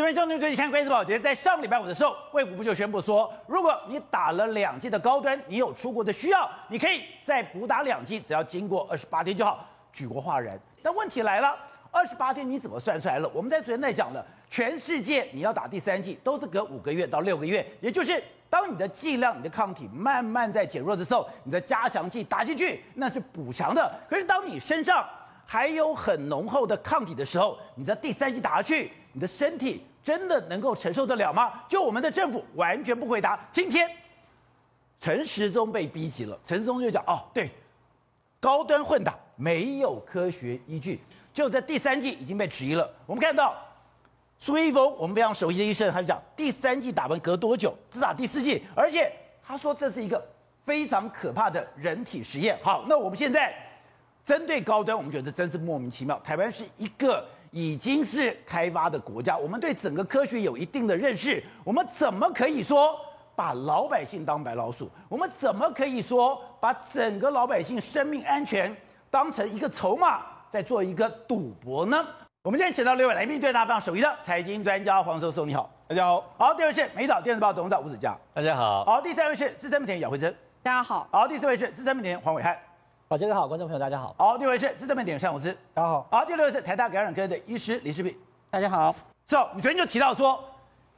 这边兄弟最近看《关键报》，觉得在上礼拜五的时候，卫福部就宣布说，如果你打了两剂的高端，你有出国的需要，你可以再补打两剂，只要经过二十八天就好，举国哗然。但问题来了，二十八天你怎么算出来了？我们在昨天在讲了，全世界你要打第三剂都是隔五个月到六个月，也就是当你的剂量、你的抗体慢慢在减弱的时候，你的加强剂打进去，那是补强的。可是当你身上还有很浓厚的抗体的时候，你的第三剂打下去。你的身体真的能够承受得了吗？就我们的政府完全不回答。今天陈时中被逼急了，陈时中就讲：哦，对，高端混打没有科学依据，就在第三季已经被质疑了。我们看到苏一峰，我们非常熟悉的医生，他就讲第三季打完隔多久？只打第四季，而且他说这是一个非常可怕的人体实验。好，那我们现在针对高端，我们觉得真是莫名其妙。台湾是一个。已经是开发的国家，我们对整个科学有一定的认识。我们怎么可以说把老百姓当白老鼠？我们怎么可以说把整个老百姓生命安全当成一个筹码，在做一个赌博呢？我们现在请到六位来宾，对大家非常熟悉的财经专家黄叔叔，你好，大家好。好，第二位是美岛电子报董事长吴子嘉，大家好。好，第三位是资深媒体人姚慧珍，大家好。好，第四位是资深媒体黄暐瀚。好，大家好，观众朋友大家好。好，第一位是资深媒体人单宏之，大家好。好，第六位是台大感染科的医师李世平，大家好。走，你昨天就提到说，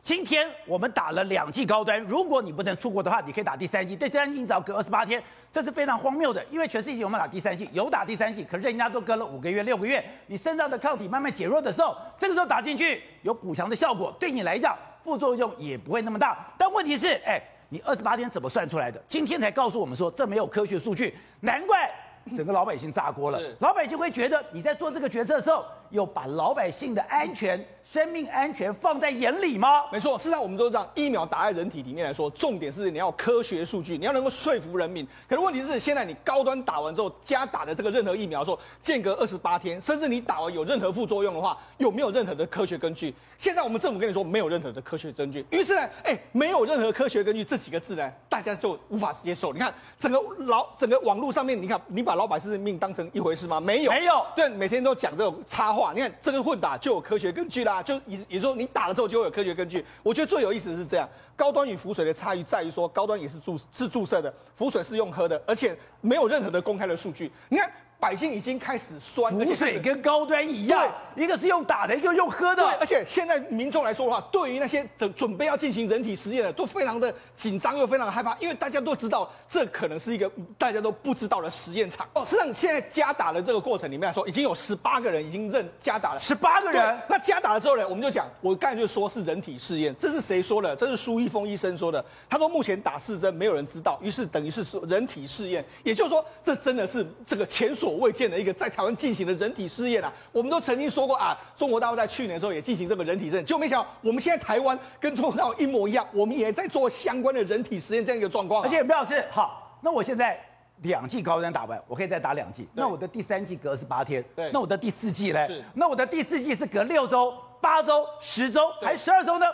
今天我们打了两剂高端，如果你不能出国的话，你可以打第三剂，第三剂你只要隔二十八天，这是非常荒谬的，因为全世界我们打第三剂有打第三剂，可是人家都隔了五个月、六个月，你身上的抗体慢慢减弱的时候，这个时候打进去有补强的效果，对你来讲副作用也不会那么大。但问题是，哎，你二十八天怎么算出来的？今天才告诉我们说这没有科学数据，难怪。整个老百姓炸锅了，老百姓会觉得你在做这个决策的时候，有把老百姓的安全、生命安全放在眼里吗？没错，事实上我们都知道，疫苗打在人体里面来说，重点是你要科学数据，你要能够说服人民。可是问题是，现在你高端打完之后，加打的这个任何疫苗说间隔二十八天，甚至你打完有任何副作用的话，有没有任何的科学根据？现在我们政府跟你说没有任何的科学根据，于是呢，哎，没有任何科学根据这几个字呢，大家就无法接受。你看整个老整个网络上面，你看你把老百姓的命当成一回事吗？没有，没有，对，每天都讲这种插话。你看这个混打就有科学根据啦，就也也就是说你打了之后就会有科学根据。我觉得最有意思的是这样，高端与浮水的差异在于说，高端也是注是注射的，浮水是用喝的，而且没有任何的公开的数据。你看。百姓已经开始酸，浮水跟高端一样，一个是用打的，一个用喝的。对，而且现在民众来说的话，对于那些的准备要进行人体实验的，都非常的紧张又非常的害怕，因为大家都知道这可能是一个大家都不知道的实验场。哦，实际上现在加打的这个过程里面来说，已经有十八个人已经认加打了，十八个人。那加打了之后呢，我们就讲，我刚才就说是人体试验，这是谁说的？这是苏一峰医生说的。他说目前打四针没有人知道，于是等于是说人体试验，也就是说这真的是这个前所未见的一个在。台湾进行的人体试验啊，我们都曾经说过啊，中国大陆在去年的时候也进行这个人体试验，就没想到我们现在台湾跟中国大陆一模一样，我们也在做相关的人体实验这样一个状况。而且苗老师，好，那我现在两剂高端打完，我可以再打两剂，那我的第三剂隔十八天，对，那我的第四剂呢？是，那我的第四剂是隔六周、八周、十周还是十二周呢？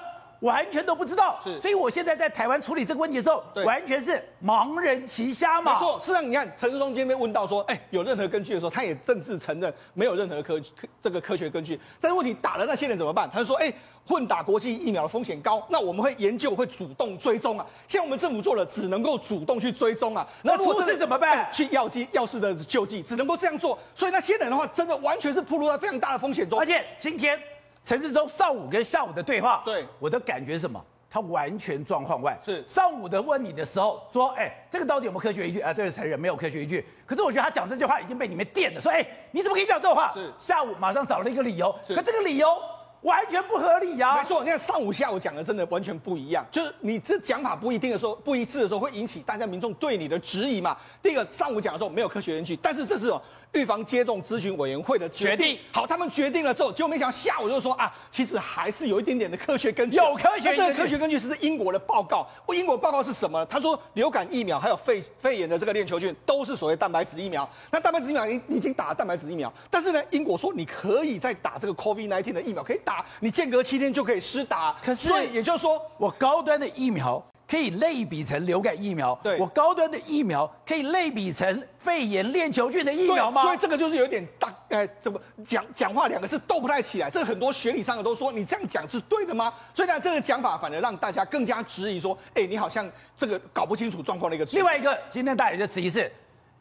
完全都不知道，是，所以我现在在台湾处理这个问题的时候，完全是盲人骑瞎马。没错，事实上你看陈世忠今天被问到说，哎，有任何根据的时候，他也正式承认没有任何科科这个科学根据。但是问题打了那些人怎么办？他就说，哎，混打国际疫苗的风险高，那我们会研究，会主动追踪啊。现在我们政府做了，只能够主动去追踪啊。那出事怎么办？去药剂药事的救济，只能够这样做。所以那些人的话，真的完全是暴露在非常大的风险中。而且今天。陈世忠上午跟下午的对话，对我的感觉是什么？他完全状况外。是上午的问你的时候说，哎，这个到底有没有科学依据？啊，对，承认没有科学依据。可是我觉得他讲这句话已经被你们电了，说，哎，你怎么可以讲这种话？是下午马上找了一个理由，可这个理由。完全不合理呀、啊！没错，你看上午下午讲的真的完全不一样，就是你这讲法不一定的时候，不一致的时候，会引起大家民众对你的质疑嘛。第一个，上午讲的时候没有科学依据，但是这是预防接种咨询委员会的决定。好，他们决定了之后，结果没想到下午就说啊，其实还是有一点点的科学根据。有科学根据，这个科学根据是英国的报告。英国报告是什么？他说流感疫苗还有肺肺炎的这个链球菌都是所谓蛋白质疫苗。那蛋白质疫苗已已经打了蛋白质疫苗，但是呢，英国说你可以再打这个 COVID-19 的疫苗，可以打，你间隔。七天就可以施打，可是所以也就是说，我高端的疫苗可以类比成流感疫苗，对我高端的疫苗可以类比成肺炎链球菌的疫苗吗？所以这个就是有点大，哎，怎么讲讲话两个是斗不太起来。这个很多学理上的都说，你这样讲是对的吗？所以呢，这个讲法反而让大家更加质疑说，哎，你好像这个搞不清楚状况的一个。另外一个，今天大家的质疑是，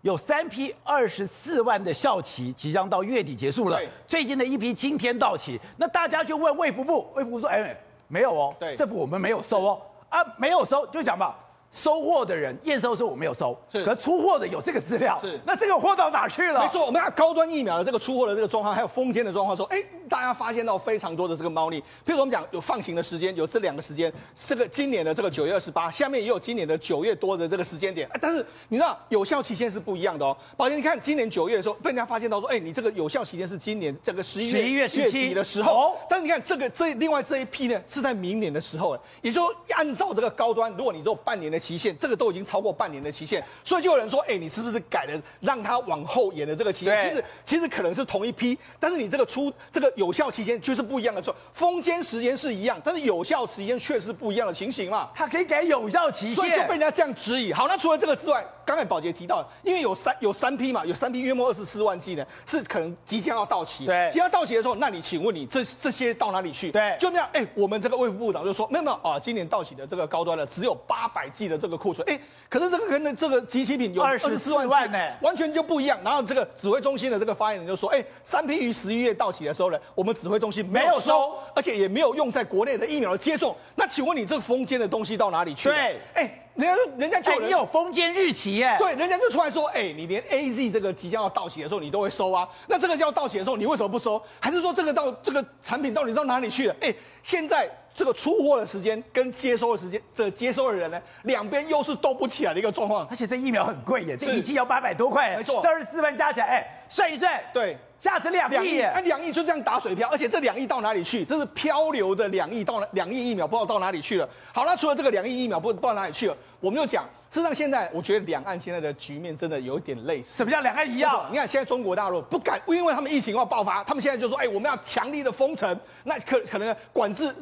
有三批二十四万的校期即将到月底结束了，最近的一批今天到期，那大家就问卫福部，卫福部说，哎，没有哦，对，政府我们没有收哦。啊，没有收就讲吧。收货的人验收的时候我没有收，是，可是出货的有这个资料，是，那这个货到哪去了？没错，我们看高端疫苗的这个出货的这个状况，还有封缄的状况，说，哎，大家发现到非常多的这个猫腻。譬如说我们讲有放行的时间，有这两个时间，这个今年的这个九月二十八，下面也有今年的九月多的这个时间点，但是你知道有效期限是不一样的哦。宝杰，你看今年九月的时候被人家发现到说，哎，你这个有效期限是今年这个十一月十一月十七的时候，但是你看这个这另外这一批呢是在明年的时候，也就按照这个高端，如果你做半年的期限，这个都已经。超过半年的期限，所以就有人说：“哎、欸，你是不是改了让他往后延的这个期限？”其实其实可能是同一批，但是你这个出这个有效期间就是不一样的。说封缄时间是一样，但是有效期间却是不一样的情形嘛。他可以改有效期限，所以就被人家这样质疑。好，那除了这个之外，刚才宝杰提到，因为有三有三批嘛，有三批约莫二十四万剂呢，是可能即将要到期。对，即将到期的时候，那你请问你这这些到哪里去？对，就那样。哎、欸，我们这个卫福部长就说，没有没有啊，今年到期的这个高端的只有八百剂的这个库存。哎、欸，可是这个跟那这个集齐品有二十四万呢，完全就不一样。然后这个指挥中心的这个发言人就说：“哎，三批于十一月到期的时候呢，我们指挥中心没有收，而且也没有用在国内的疫苗的接种。那请问你这个封间的东西到哪里去了？对，哎，人家人家就有人、欸、你有封缄日期耶？对，人家就出来说：哎，你连 A Z 这个即将要到期的时候你都会收啊？那这个要到期的时候你为什么不收？还是说这个到这个产品到底到哪里去了？哎，现在。”这个出货的时间跟接收的时间的接收的人呢，两边又是斗不起来的一个状况。而且这疫苗很贵耶，这一剂要八百多块，没错，这二十四万加起来，哎，算一算，对，价值两亿，哎，两亿就这样打水漂，而且这两亿到哪里去？这是漂流的两亿到两亿疫苗，不知道到哪里去了。好，那除了这个两亿疫苗不知道到哪里去了，我们就讲。事实上，现在我觉得两岸现在的局面真的有点类似。什么叫两岸一样？你看现在中国大陆不敢，因为他们疫情要爆发，他们现在就说：“哎，我们要强力的封城，那可可能管制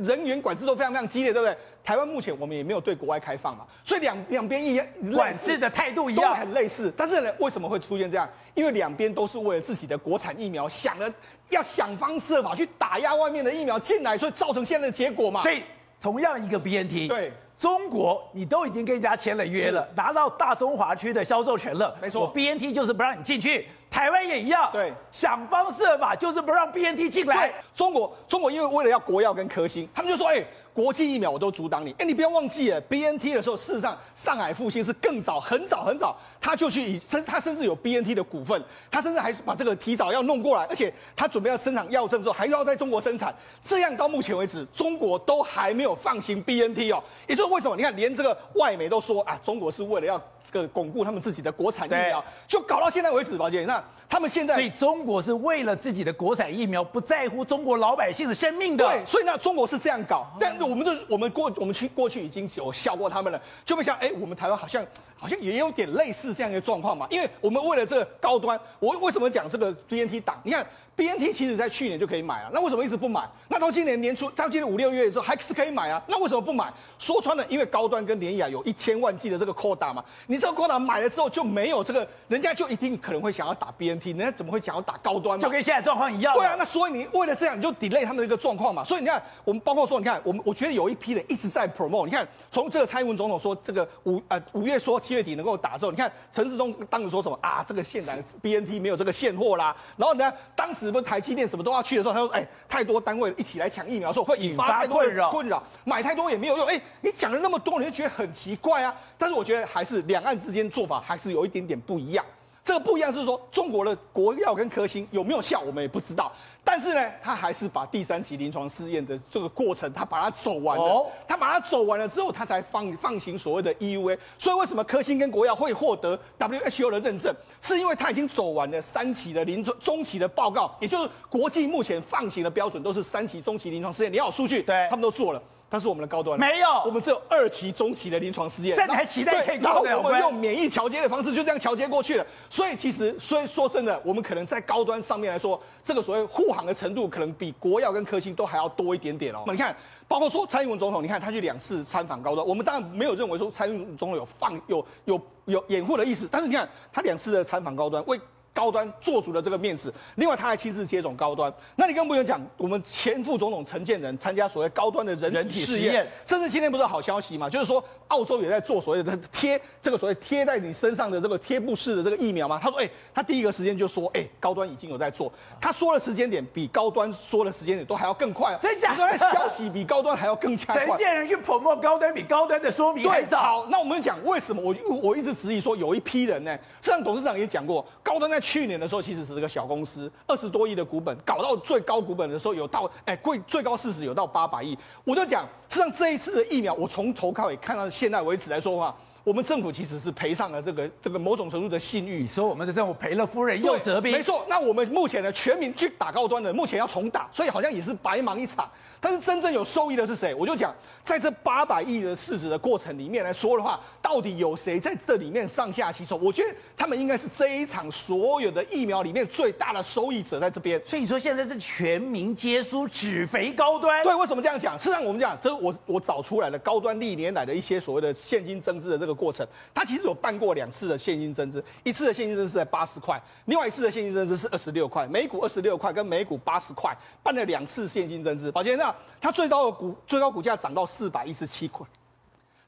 人员管制都非常非常激烈，对不对？”台湾目前我们也没有对国外开放嘛，所以两两边一样，管制的态度一样，很类似。但是呢，为什么会出现这样？因为两边都是为了自己的国产疫苗，想了要想方设法去打压外面的疫苗进来，所以造成现在的结果嘛。所以同样一个 BNT，对。中国，你都已经跟人家签了约了，拿到大中华区的销售权了。没错，我 BNT 就是不让你进去，台湾也一样。对，想方设法就是不让 BNT 进来。中国，中国因为为了要国药跟科兴，他们就说，哎。国际疫苗我都阻挡你，哎，你不要忘记了，BNT 的时候，事实上上海复兴是更早，很早很早，他就去以甚，他甚至有 BNT 的股份，他甚至还把这个提早要弄过来，而且他准备要生产药证之后，还要在中国生产，这样到目前为止，中国都还没有放行 BNT 哦，也就是为什么？你看，连这个外媒都说啊，中国是为了要这个巩固他们自己的国产疫苗，就搞到现在为止，宝姐，那。他们现在，所以中国是为了自己的国产疫苗，不在乎中国老百姓的生命的。对，所以呢，中国是这样搞。但我们这我们过我们去过去已经有笑过他们了，就会想，哎，我们台湾好像好像也有点类似这样一个状况嘛。因为我们为了这个高端，我为什么讲这个 BNT 党？你看。B N T 其实在去年就可以买了，那为什么一直不买？那到今年年初，到今年五六月的时候还是可以买啊？那为什么不买？说穿了，因为高端跟联雅有一千万剂的这个 quota 嘛，你这个 quota 买了之后就没有这个，人家就一定可能会想要打 B N T，人家怎么会想要打高端嘛？就跟现在状况一样。对啊，那所以你为了这样，你就 delay 他们的一个状况嘛。所以你看，我们包括说，你看，我们我觉得有一批人一直在 promote。你看，从这个蔡英文总统说这个五呃五月说七月底能够打之后，你看陈世忠当时说什么啊？这个现在 B N T 没有这个现货啦。然后呢，当时不是台积电什么？都要去的时候，他说：“哎，太多单位一起来抢疫苗，说会引发太多的困扰，买太多也没有用。哎，你讲了那么多，你就觉得很奇怪啊。但是我觉得还是两岸之间做法还是有一点点不一样。这个不一样是说，中国的国药跟科兴有没有效，我们也不知道。”但是呢，他还是把第三期临床试验的这个过程，他把它走完了。哦、他把它走完了之后，他才放放行所谓的 EUA。所以为什么科兴跟国药会获得 WHO 的认证？是因为他已经走完了三期的临床中期的报告，也就是国际目前放行的标准都是三期中期临床试验，你要有数据，对，他们都做了。但是我们的高端没有，我们只有二期、中期的临床试验，这还期待可以然后我们用免疫桥接的方式就这样桥接过去了。所以其实，所以说真的，我们可能在高端上面来说，这个所谓护航的程度，可能比国药跟科兴都还要多一点点哦。你看，包括说蔡英文总统，你看他去两次参访高端，我们当然没有认为说蔡英文总统有放有有有掩护的意思，但是你看他两次的参访高端为。高端做足了这个面子，另外他还亲自接种高端。那你更不用讲，我们前副总统陈建仁参加所谓高端的人体试验，甚至今天不是好消息嘛？就是说澳洲也在做所谓的贴这个所谓贴在你身上的这个贴布式的这个疫苗嘛。他说，哎、欸，他第一个时间就说，哎、欸，高端已经有在做。他说的时间点比高端说的时间点都还要更快，真假？消息比高端还要更加快。陈建仁去捧墨高端比高端的说明还早。好，那我们讲为什么我我一直质疑说有一批人呢？实际上董事长也讲过，高端在去年的时候其实。是这个小公司，二十多亿的股本，搞到最高股本的时候有到，哎，贵最高市值有到八百亿。我就讲，实际上这一次的疫苗，我从头开始看到现在为止来说的话，我们政府其实是赔上了这个这个某种程度的信誉。你说我们的政府赔了夫人又折兵？没错。那我们目前的全民去打高端的，目前要重打，所以好像也是白忙一场。但是真正有受益的是谁？我就讲，在这八百亿的市值的过程里面来说的话，到底有谁在这里面上下其手？我觉得他们应该是这一场所有的疫苗里面最大的受益者在这边。所以说现在是全民皆输，只肥高端。对，为什么这样讲？事实上我们讲，这是我我找出来的高端历年来的一些所谓的现金增资的这个过程，它其实有办过两次的现金增资，一次的现金增资是在八十块，另外一次的现金增资是二十六块，每股二十六块跟每股八十块，办了两次现金增资。宝杰那。它最高的股最高股价涨到四百一十七块，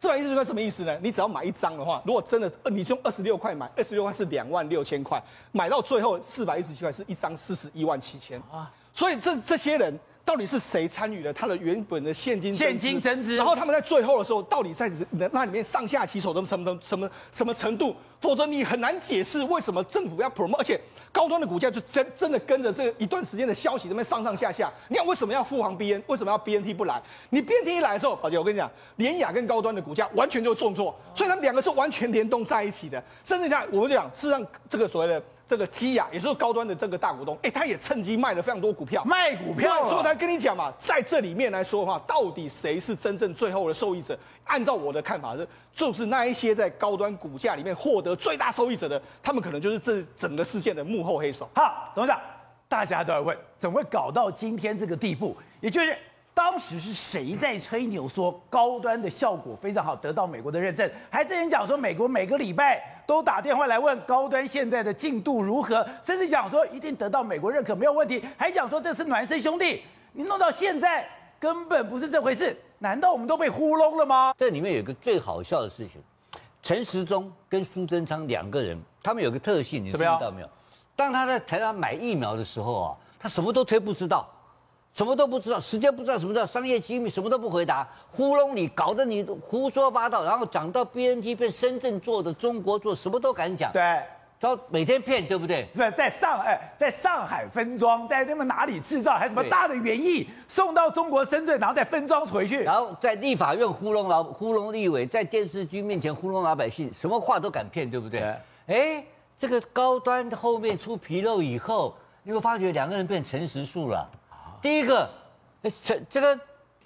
四百一十七块什么意思呢？你只要买一张的话，如果真的你用二十六块买，二十六块是两万六千块，买到最后四百一十七块是一张四十一万七千啊！所以这这些人到底是谁参与了他的原本的现金现金增值？然后他们在最后的时候到底在那里面上下其手的什么什么什么程度？否则你很难解释为什么政府要 promote，而且。高端的股价就真真的跟着这一段时间的消息这边上上下下。你看为什么要复航 BN？为什么要 BNT 不来？你 BNT 一来的时候，宝杰，我跟你讲，联雅跟高端的股价完全就重挫，所以他们两个是完全联动在一起的。甚至你看，我们讲，事实上这个所谓的。这个基亚也就是高端的这个大股东，哎，他也趁机卖了非常多股票，卖股票，所以我才跟你讲嘛，在这里面来说的话，到底谁是真正最后的受益者？按照我的看法是，就是那一些在高端股价里面获得最大受益者的，他们可能就是这整个事件的幕后黑手。好，董事长，大家都在问，怎么会搞到今天这个地步？也就是。当时是谁在吹牛说高端的效果非常好，得到美国的认证？还之前讲说美国每个礼拜都打电话来问高端现在的进度如何，甚至讲说一定得到美国认可没有问题，还讲说这是孪生兄弟。你弄到现在根本不是这回事，难道我们都被糊弄了吗？这里面有个最好笑的事情，陈时中跟苏贞昌两个人，他们有个特性，你知道没有？当他在台湾买疫苗的时候啊，他什么都推不知道。什么都不知道，时间不知道，什么叫商业机密，什么都不回答，糊弄你，搞得你胡说八道，然后讲到 BNT 被深圳做的，中国做，什么都敢讲。对，招每天骗，对不对？对，在上海，在上海分装，在那么哪里制造，还什么大的原液送到中国深圳，然后再分装回去，然后在立法院糊弄老糊弄立委，在电视机面前糊弄老百姓，什么话都敢骗，对不对？哎，这个高端后面出纰漏以后，你会发觉两个人变诚实树了。第一个，这这个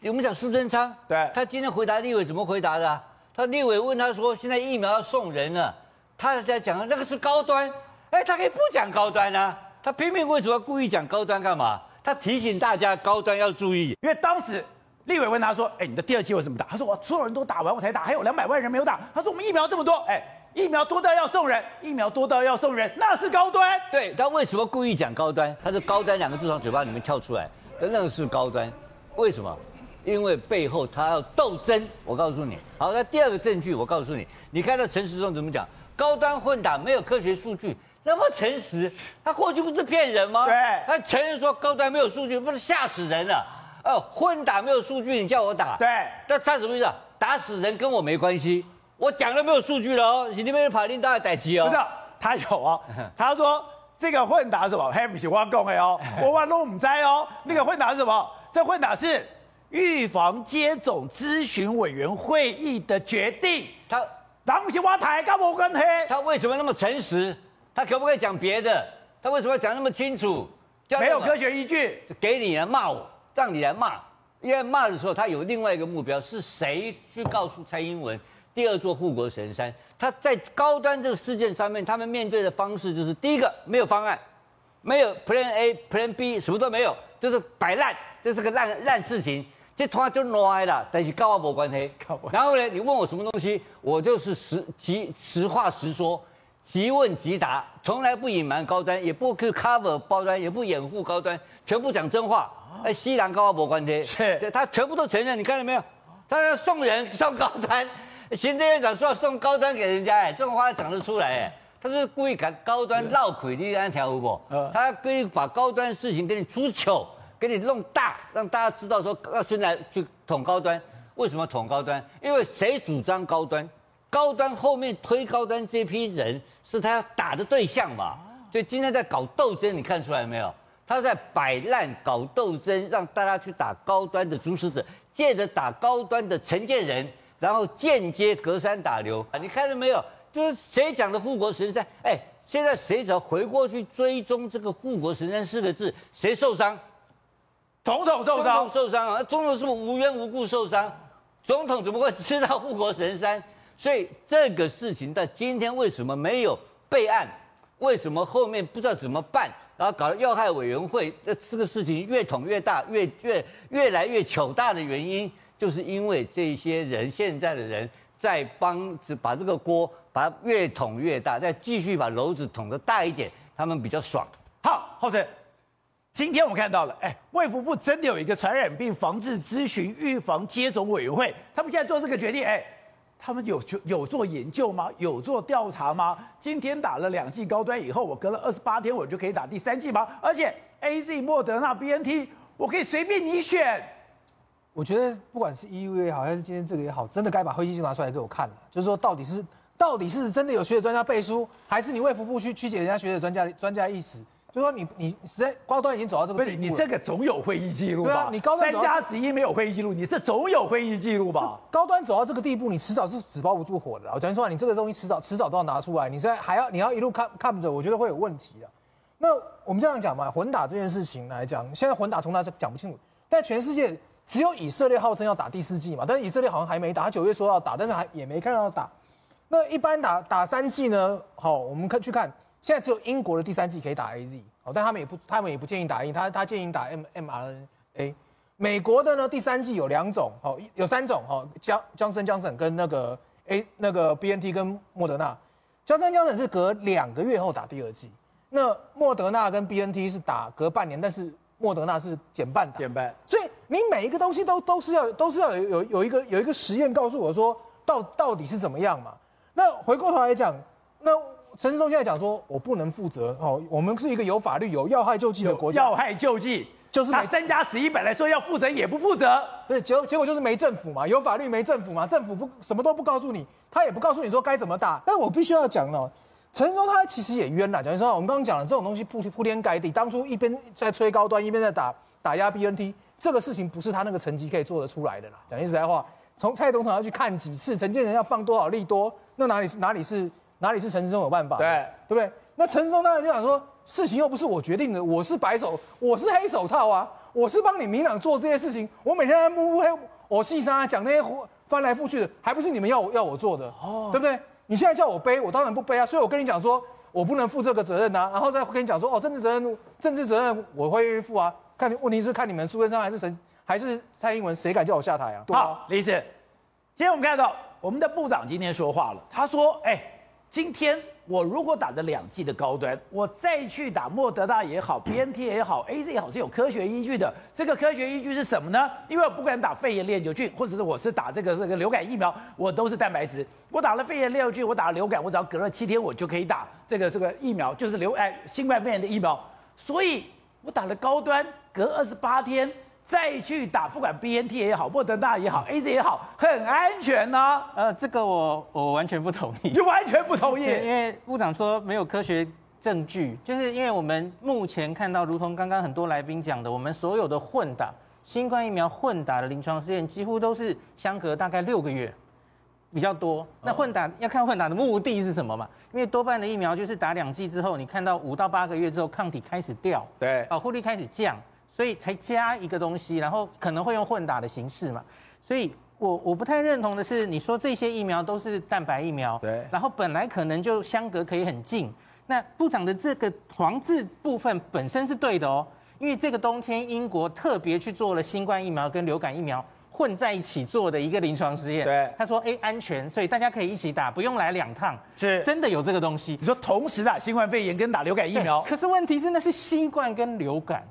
我们讲苏贞昌，对，他今天回答立委怎么回答的啊？他立委问他说，现在疫苗要送人了，他在讲那个是高端，哎，他可以不讲高端啊，他偏偏为什么要故意讲高端干嘛？他提醒大家高端要注意，因为当时立委问他说，哎，你的第二期为什么打？他说我所有人都打完我才打，还有两百万人没有打。他说我们疫苗这么多，哎。疫苗多到要送人，疫苗多到要送人，那是高端。对，他为什么故意讲高端？他是高端两个字从嘴巴里面跳出来，那个是高端。为什么？因为背后他要斗争。我告诉你，好，那第二个证据，我告诉你，你看到陈时中怎么讲？高端混打没有科学数据，那么诚实，他过去不是骗人吗？对，他承认说高端没有数据，不是吓死人了？哦，混打没有数据，你叫我打？对，那他什么意思？打死人跟我没关系。我讲了没有数据了哦，你那边跑领导代替哦。不是，他有哦。他说这个混打是什么？嘿，不是我讲的哦，我话都唔知哦。那个混打是什么？这混打是预防接种咨询委员会议的决定。他当不是我台，跟我跟黑。他为什么那么诚实？他可不可以讲别的？他为什么要讲那么清楚？没有科学依据，给你来骂我，让你来骂。因为骂的时候，他有另外一个目标，是谁去告诉蔡英文第二座护国神山？他在高端这个事件上面，他们面对的方式就是：第一个，没有方案，没有 Plan A、Plan B，什么都没有，就是摆烂，这是个烂烂事情。这突然就来了，但是跟我没关黑。然后呢，你问我什么东西，我就是实即实话实说，即问即答，从来不隐瞒高端，也不去 cover 高端，也不掩护高端，全部讲真话。哎，西兰跟我没关系，是，他全部都承认，你看到没有？他要送人送高端，行政院长说要送高端给人家，哎，这种话讲得出来，哎，他是故意把高端绕亏的那条路不？他故意把高端的事情给你出糗，给你弄大，让大家知道说要现在去捅高端。为什么捅高端？因为谁主张高端？高端后面推高端这批人是他要打的对象嘛？所以今天在搞斗争，你看出来没有？他在摆烂搞斗争，让大家去打高端的主使者，借着打高端的承建人，然后间接隔山打牛啊！你看到没有？就是谁讲的护国神山？哎，现在谁只要回过去追踪这个护国神山四个字，谁受伤？总统受伤，受伤啊！总统是不是无缘无故受伤？总统怎么会知道护国神山？所以这个事情到今天为什么没有备案？为什么后面不知道怎么办？然后搞了要害委员会，这这个事情越捅越大，越越越来越糗大的原因，就是因为这些人现在的人在帮着把这个锅把它越捅越大，再继续把篓子捅得大一点，他们比较爽。好，浩辰，今天我们看到了，哎，卫福部真的有一个传染病防治咨询预防接种委员会，他们现在做这个决定，哎。他们有有做研究吗？有做调查吗？今天打了两剂高端以后，我隔了二十八天，我就可以打第三剂吗？而且 A Z、莫德纳、B N T，我可以随便你选。我觉得不管是 E U 也好，还是今天这个也好，真的该把会议记拿出来给我看了。就是说，到底是到底是真的有学者专家背书，还是你卫福部去曲解人家学者专家专家意思？就说你你实在高端已经走到这个地步，你这个总有会议记录吧？啊、你高端三加十一没有会议记录，你这总有会议记录吧？高端走到这个地步，你迟早是纸包不住火的。我讲实话，你这个东西迟早迟早都要拿出来。你现在还要你要一路看看着，我觉得会有问题的。那我们这样讲嘛，混打这件事情来讲，现在混打从来是讲不清楚。但全世界只有以色列号称要打第四季嘛，但是以色列好像还没打，他九月说要打，但是还也没看到要打。那一般打打三季呢？好，我们看去看，现在只有英国的第三季可以打 AZ。好，但他们也不，他们也不建议打印，他他建议打 M mRNA。美国的呢，第三季有两种，好，有三种，哦，江江森江森跟那个 A 那个 BNT 跟莫德纳，江森江森是隔两个月后打第二季，那莫德纳跟 BNT 是打隔半年，但是莫德纳是减半打，减半。所以你每一个东西都都是要都是要有有有一个有一个实验告诉我说到到底是怎么样嘛？那回过头来讲，那。陈世忠现在讲说，我不能负责哦。我们是一个有法律、有要害救济的国家。要害救济就是他三加十一，本来说要负责也不负责。对，结结果就是没政府嘛，有法律没政府嘛，政府不什么都不告诉你，他也不告诉你说该怎么打。但我必须要讲呢，陈时中他其实也冤了。讲实话，我们刚刚讲了这种东西铺铺天盖地，当初一边在吹高端，一边在打打压 BNT，这个事情不是他那个层级可以做得出来的啦。讲句实在话，从蔡总统要去看几次，陈建仁要放多少利多，那哪里是哪里是？哪里是陈时中有办法？对，对不对？那陈时中当然就想说，事情又不是我决定的，我是白手，我是黑手套啊，我是帮你民党做这些事情，我每天在摸黑，我细沙讲那些翻来覆去的，还不是你们要我要我做的，哦，对不对？你现在叫我背，我当然不背啊，所以我跟你讲说，我不能负这个责任呐、啊，然后再跟你讲说，哦，政治责任，政治责任我会愿意负啊，看问题是看你们苏贞昌还是陈还是蔡英文，谁敢叫我下台啊？好，李子，今天我们看到我们的部长今天说话了，他说，哎。今天我如果打的两剂的高端，我再去打莫德纳也好，BNT 也好，AZ 也好，是有科学依据的。这个科学依据是什么呢？因为我不管打肺炎链球菌，或者是我是打这个这个流感疫苗，我都是蛋白质。我打了肺炎链球菌，我打了流感，我只要隔了七天，我就可以打这个这个疫苗，就是流哎新冠肺炎的疫苗。所以我打了高端，隔二十八天。再去打，不管 B N T 也好，莫德纳也好，A Z 也好，很安全呐、啊。呃，这个我我完全不同意。你完全不同意？因为部长说没有科学证据，就是因为我们目前看到，如同刚刚很多来宾讲的，我们所有的混打新冠疫苗混打的临床试验，几乎都是相隔大概六个月，比较多。那混打要看混打的目的是什么嘛？因为多半的疫苗就是打两剂之后，你看到五到八个月之后抗体开始掉，对，保护力开始降。所以才加一个东西，然后可能会用混打的形式嘛。所以我我不太认同的是，你说这些疫苗都是蛋白疫苗，对，然后本来可能就相隔可以很近。那部长的这个黄字部分本身是对的哦，因为这个冬天英国特别去做了新冠疫苗跟流感疫苗混在一起做的一个临床实验。对，他说哎安全，所以大家可以一起打，不用来两趟。是，真的有这个东西。你说同时打新冠肺炎跟打流感疫苗，可是问题是那是新冠跟流感，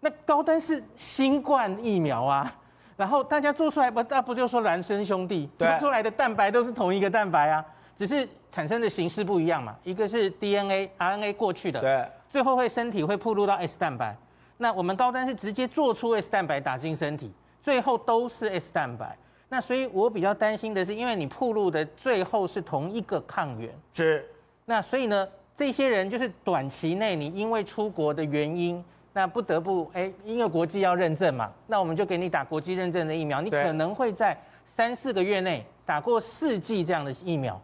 那高端是新冠疫苗啊，然后大家做出来不那不就说孪生兄弟，做出来的蛋白都是同一个蛋白啊。只是产生的形式不一样嘛，一个是 DNA、RNA 过去的，对，最后会身体会暴露到 S 蛋白，那我们高端是直接做出 S 蛋白打进身体，最后都是 S 蛋白，那所以我比较担心的是，因为你暴露的最后是同一个抗原，是，那所以呢，这些人就是短期内你因为出国的原因，那不得不哎，因为国际要认证嘛，那我们就给你打国际认证的疫苗，你可能会在三四个月内打过四剂这样的疫苗。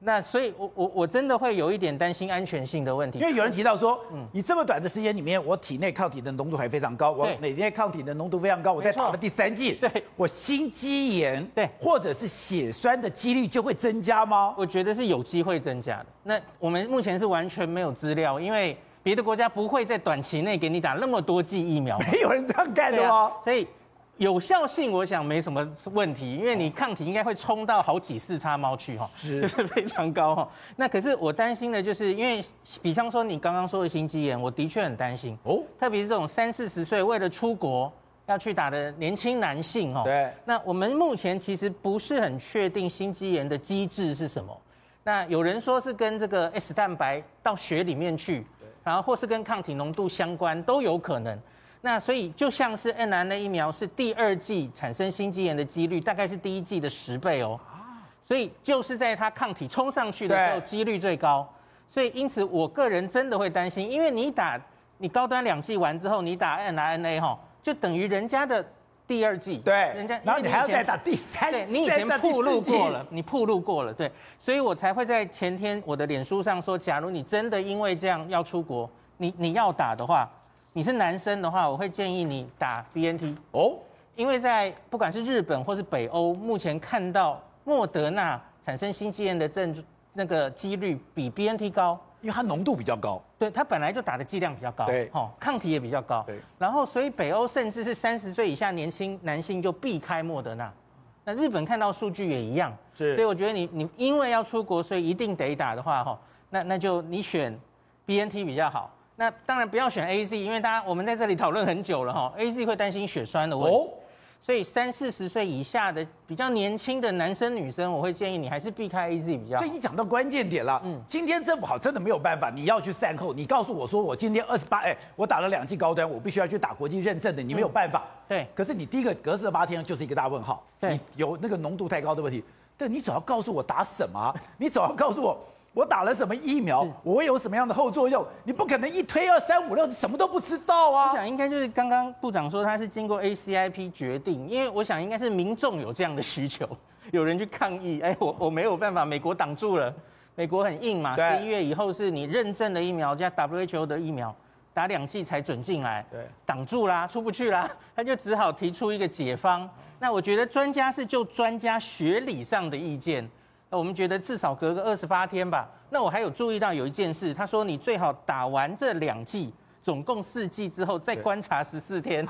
那所以我，我我我真的会有一点担心安全性的问题，因为有人提到说，嗯，你这么短的时间里面，我体内抗体的浓度还非常高，我哪天抗体的浓度非常高，我再打了第三剂，对，我心肌炎，对，或者是血栓的几率就会增加吗？我觉得是有机会增加的。那我们目前是完全没有资料，因为别的国家不会在短期内给你打那么多剂疫苗，没有人这样干的吗？啊、所以。有效性，我想没什么问题，因为你抗体应该会冲到好几四叉猫去哈，是，就是非常高哈。那可是我担心的就是，因为比方说你刚刚说的心肌炎，我的确很担心哦，特别是这种三四十岁为了出国要去打的年轻男性哦。对。那我们目前其实不是很确定心肌炎的机制是什么。那有人说是跟这个 S 蛋白到血里面去，然后或是跟抗体浓度相关，都有可能。那所以就像是 n r n a 疫苗是第二季产生心肌炎的几率大概是第一季的十倍哦，所以就是在它抗体冲上去的时候几率最高，所以因此我个人真的会担心，因为你打你高端两剂完之后，你打 n r n a 哈，就等于人家的第二季，对，人家然后你还要再打第三你以前铺路过了，你铺路过了，对，所以我才会在前天我的脸书上说，假如你真的因为这样要出国，你你要打的话。你是男生的话，我会建议你打 BNT 哦，因为在不管是日本或是北欧，目前看到莫德纳产生心肌炎的症那个几率比 BNT 高，因为它浓度比较高，对，它本来就打的剂量比较高，对，哦，抗体也比较高，对，然后所以北欧甚至是三十岁以下年轻男性就避开莫德纳，那日本看到数据也一样，是，所以我觉得你你因为要出国，所以一定得打的话，哈，那那就你选 BNT 比较好。那当然不要选 AZ，因为大家我们在这里讨论很久了哈，AZ 会担心血栓的问题，哦、所以三四十岁以下的比较年轻的男生女生，我会建议你还是避开 AZ 比较好。所以你讲到关键点了，嗯，今天正好真的没有办法，你要去善后，你告诉我说我今天二十八，哎，我打了两剂高端，我必须要去打国际认证的，你没有办法，嗯、对。可是你第一个隔十八天就是一个大问号，对，你有那个浓度太高的问题，但你总要告诉我打什么，你总要告诉我。我打了什么疫苗？我会有什么样的后作用？你不可能一推二三五六，你什么都不知道啊！我想应该就是刚刚部长说他是经过 ACIP 决定，因为我想应该是民众有这样的需求，有人去抗议，哎，我我没有办法，美国挡住了，美国很硬嘛，十一月以后是你认证的疫苗加 WHO 的疫苗，打两剂才准进来，对，挡住啦，出不去啦，他就只好提出一个解方。那我觉得专家是就专家学理上的意见。那我们觉得至少隔个二十八天吧。那我还有注意到有一件事，他说你最好打完这两剂，总共四剂之后再观察十四天，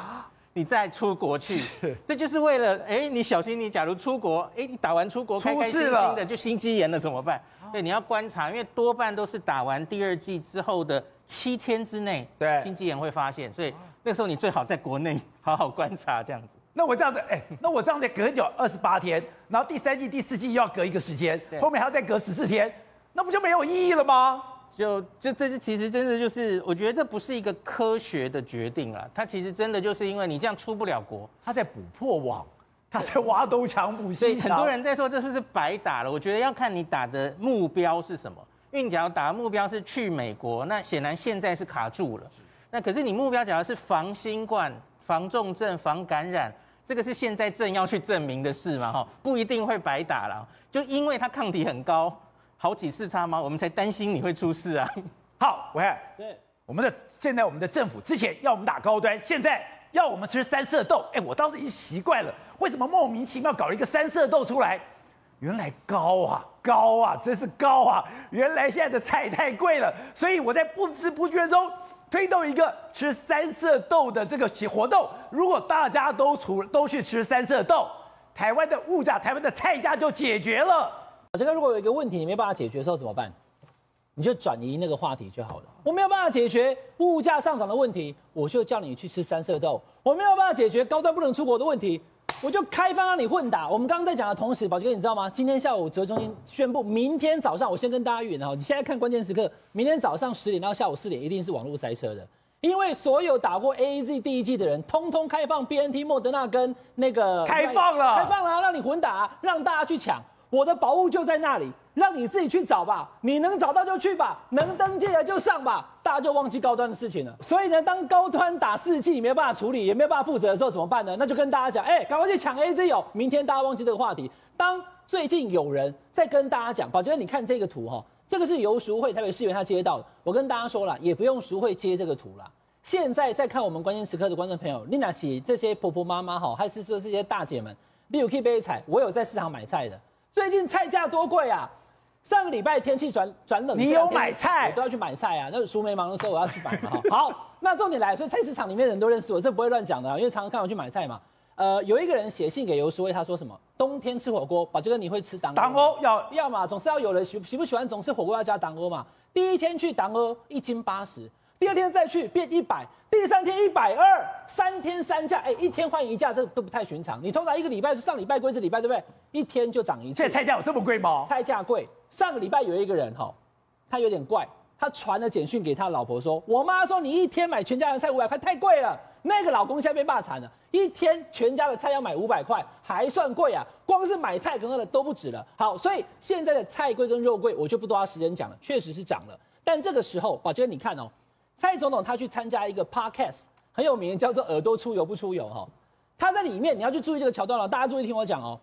你再出国去。这就是为了，哎，你小心你假如出国，哎，你打完出国开开心心的就心肌炎了怎么办？对，你要观察，因为多半都是打完第二剂之后的七天之内，对，心肌炎会发现，所以那时候你最好在国内好好观察这样子。那我这样子，哎，那我这样子隔久二十八天，然后第三季、第四季又要隔一个时间，后面还要再隔十四天，那不就没有意义了吗？就就这是其实真的就是，我觉得这不是一个科学的决定了，它其实真的就是因为你这样出不了国，他在补破网，他在挖东墙补西墙。很多人在说这是不是白打了？我觉得要看你打的目标是什么。因为你假如打的目标是去美国，那显然现在是卡住了。那可是你目标假如是防新冠、防重症、防感染。这个是现在正要去证明的事嘛？哈，不一定会白打了，就因为它抗体很高，好几次差吗？我们才担心你会出事啊。好，我看，对，我们的现在我们的政府之前要我们打高端，现在要我们吃三色豆。哎，我当时已经习惯了，为什么莫名其妙搞了一个三色豆出来？原来高啊高啊，真是高啊！原来现在的菜太贵了，所以我在不知不觉中推动一个吃三色豆的这个活动。如果大家都出都去吃三色豆，台湾的物价、台湾的菜价就解决了。这个如果有一个问题你没办法解决的时候怎么办？你就转移那个话题就好了。我没有办法解决物价上涨的问题，我就叫你去吃三色豆。我没有办法解决高端不能出国的问题，我就开放让你混打。我们刚刚在讲的同时，宝杰哥你知道吗？今天下午折中心宣布，明天早上我先跟大家预言哈，你现在看关键时刻，明天早上十点到下午四点一定是网络塞车的，因为所有打过 AZ 第一季的人，通通开放 BNT、莫德纳跟那个开放了，开放了，让你混打，让大家去抢。我的宝物就在那里，让你自己去找吧。你能找到就去吧，能登记的就上吧。大家就忘记高端的事情了。所以呢，当高端打四剂没有办法处理，也没有办法负责的时候，怎么办呢？那就跟大家讲，哎、欸，赶快去抢 AZ 哦。明天大家忘记这个话题。当最近有人在跟大家讲，宝杰，你看这个图哈，这个是游淑慧台北市员他接到的。我跟大家说了，也不用淑慧接这个图了。现在在看我们关键时刻的观众朋友，你那些这些婆婆妈妈哈，还是说这些大姐们，你有可以买菜，我有在市场买菜的。最近菜价多贵啊！上个礼拜天气转转冷，你有买菜，我都要去买菜啊。那熟梅忙的时候，我要去买嘛。好，那重点来，所以菜市场里面人都认识我，这不会乱讲的，啊因为常常看我去买菜嘛。呃，有一个人写信给游淑慧，他说什么？冬天吃火锅，宝杰哥你会吃当当欧要要嘛，总是要有人喜喜不喜欢，总是火锅要加当欧嘛。第一天去当欧一斤八十。第二天再去变一百，第三天一百二，三天三价，哎，一天换一价，这都不太寻常。你通常一个礼拜是上礼拜贵，这礼拜对不对？一天就涨一次。这菜价有这么贵吗？菜价贵。上个礼拜有一个人哈，他有点怪，他传了简讯给他老婆说：“我妈说你一天买全家的菜五百块太贵了。”那个老公现在被骂惨了，一天全家的菜要买五百块，还算贵啊？光是买菜跟喝的都不止了。好，所以现在的菜贵跟肉贵，我就不多花时间讲了，确实是涨了。但这个时候，宝杰你看哦。蔡总统他去参加一个 podcast 很有名，叫做“耳朵出油不出油”哈，他在里面你要去注意这个桥段了，大家注意听我讲哦。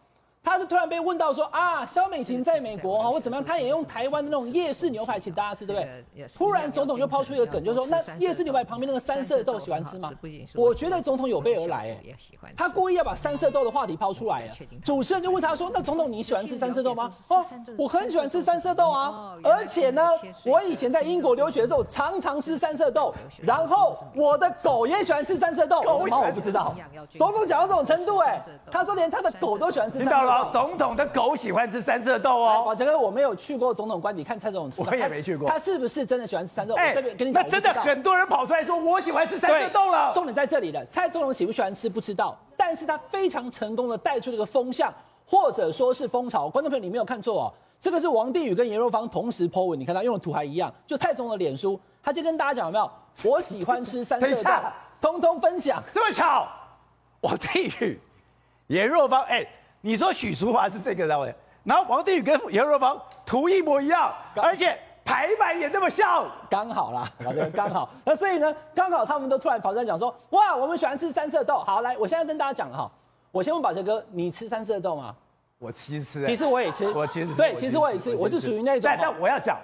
他是突然被问到说啊，肖美琴在美国哈，或怎么样，他也用台湾的那种夜市牛排请大家吃，对不对？突然总统就抛出一个梗，就是说那夜市牛排旁边那个三色豆喜欢吃吗？我觉得总统有备而来，哎，他故意要把三色豆的话题抛出来。主持人就问他说，那总统你喜欢吃三色豆吗？哦，我很喜欢吃三色豆啊，而且呢，我以前在英国留学的时候常常吃三色豆，然后我的狗也喜欢吃三色豆。狗吗？我不知道。总统讲到这种程度，哎，他说连他的狗都喜欢吃三色豆。总统的狗喜欢吃三色豆哦。宝强哥，我没有去过总统官邸看蔡总统吃，我也没去过。他是不是真的喜欢吃三色豆？哎、欸，跟你讲，那真的很多人跑出来说我喜欢吃三色豆了。重点在这里了，蔡总统喜不喜欢吃不知道，但是他非常成功的带出这个风向，或者说是风潮。观众朋友，你没有看错哦，这个是王定宇跟颜若芳同时 po 文，你看他用的图还一样，就蔡总统的脸书，他就跟大家讲有没有？我喜欢吃三色豆，通通分享。这么巧，王定宇、颜若芳，哎、欸。你说许淑华是这个单位，然后王定宇跟杨若芳图一模一样，而且排版也那么像，刚好啦，刚好。那所以呢，刚好他们都突然跑出来讲说，哇，我们喜欢吃三色豆。好，来，我现在跟大家讲了哈，我先问宝杰哥，你吃三色豆吗？我其实吃，其实我也吃，我其实对，其实我也吃，我是属于那种。但但我要讲。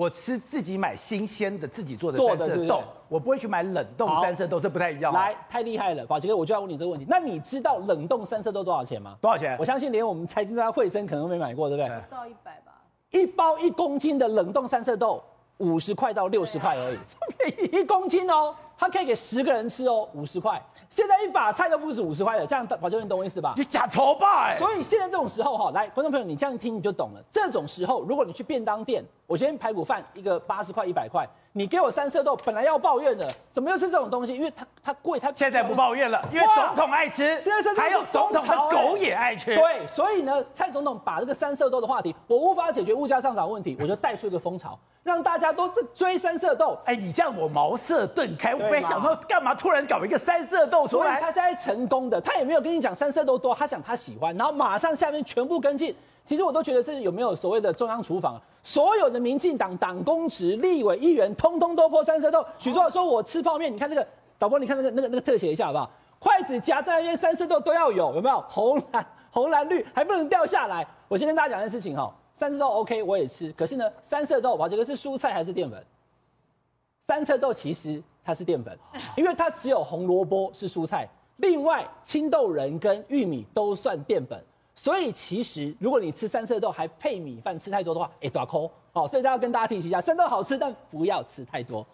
我吃自己买新鲜的自己做的做的豆，对对，我不会去买冷冻三色豆，这不太一样。来，太厉害了，宝杰哥，我就要问你这个问题。那你知道冷冻三色豆多少钱吗？多少钱？我相信连我们财经专家慧珍可能都没买过，对不对？不到一百吧。一包一公斤的冷冻三色豆，五十块到六十块而已，这么便宜，一公斤哦。他可以给十个人吃哦，五十块。现在一把菜都不止五十块了，这样宝杰哥你懂我意思吧？你假丑吧？哎，所以现在这种时候哈，来，观众朋友，你这样听你就懂了。这种时候，如果你去便当店，我今天排骨饭一个八十块、一百块，你给我三色豆，本来要抱怨的，怎么又是这种东西？因为它它贵，它现在不抱怨了，因为总统爱吃，现在还有总统的狗也爱吃。对，所以呢，蔡总统把这个三色豆的话题，我无法解决物价上涨问题，我就带出一个风潮。让大家都追三色豆，哎，你这样我茅塞顿开，我没想到干嘛突然搞一个三色豆出来？他现在成功的，他也没有跟你讲三色豆多，他讲他喜欢，然后马上下面全部跟进。其实我都觉得这有没有所谓的中央厨房？所有的民进党党公职、立委、议员，通通都泼三色豆。许座说：“我吃泡面，你看那个导播，你看那个那个那个特写一下好不好？筷子夹在那边，三色豆都要有，有没有？红蓝红蓝绿还不能掉下来。我先跟大家讲件事情哈。”三色豆 OK，我也吃。可是呢，三色豆，宝杰哥是蔬菜还是淀粉？三色豆其实它是淀粉，因为它只有红萝卜是蔬菜，另外青豆仁跟玉米都算淀粉。所以其实如果你吃三色豆还配米饭吃太多的话，哎，大扣哦。所以大家跟大家提醒一下，三色豆好吃，但不要吃太多。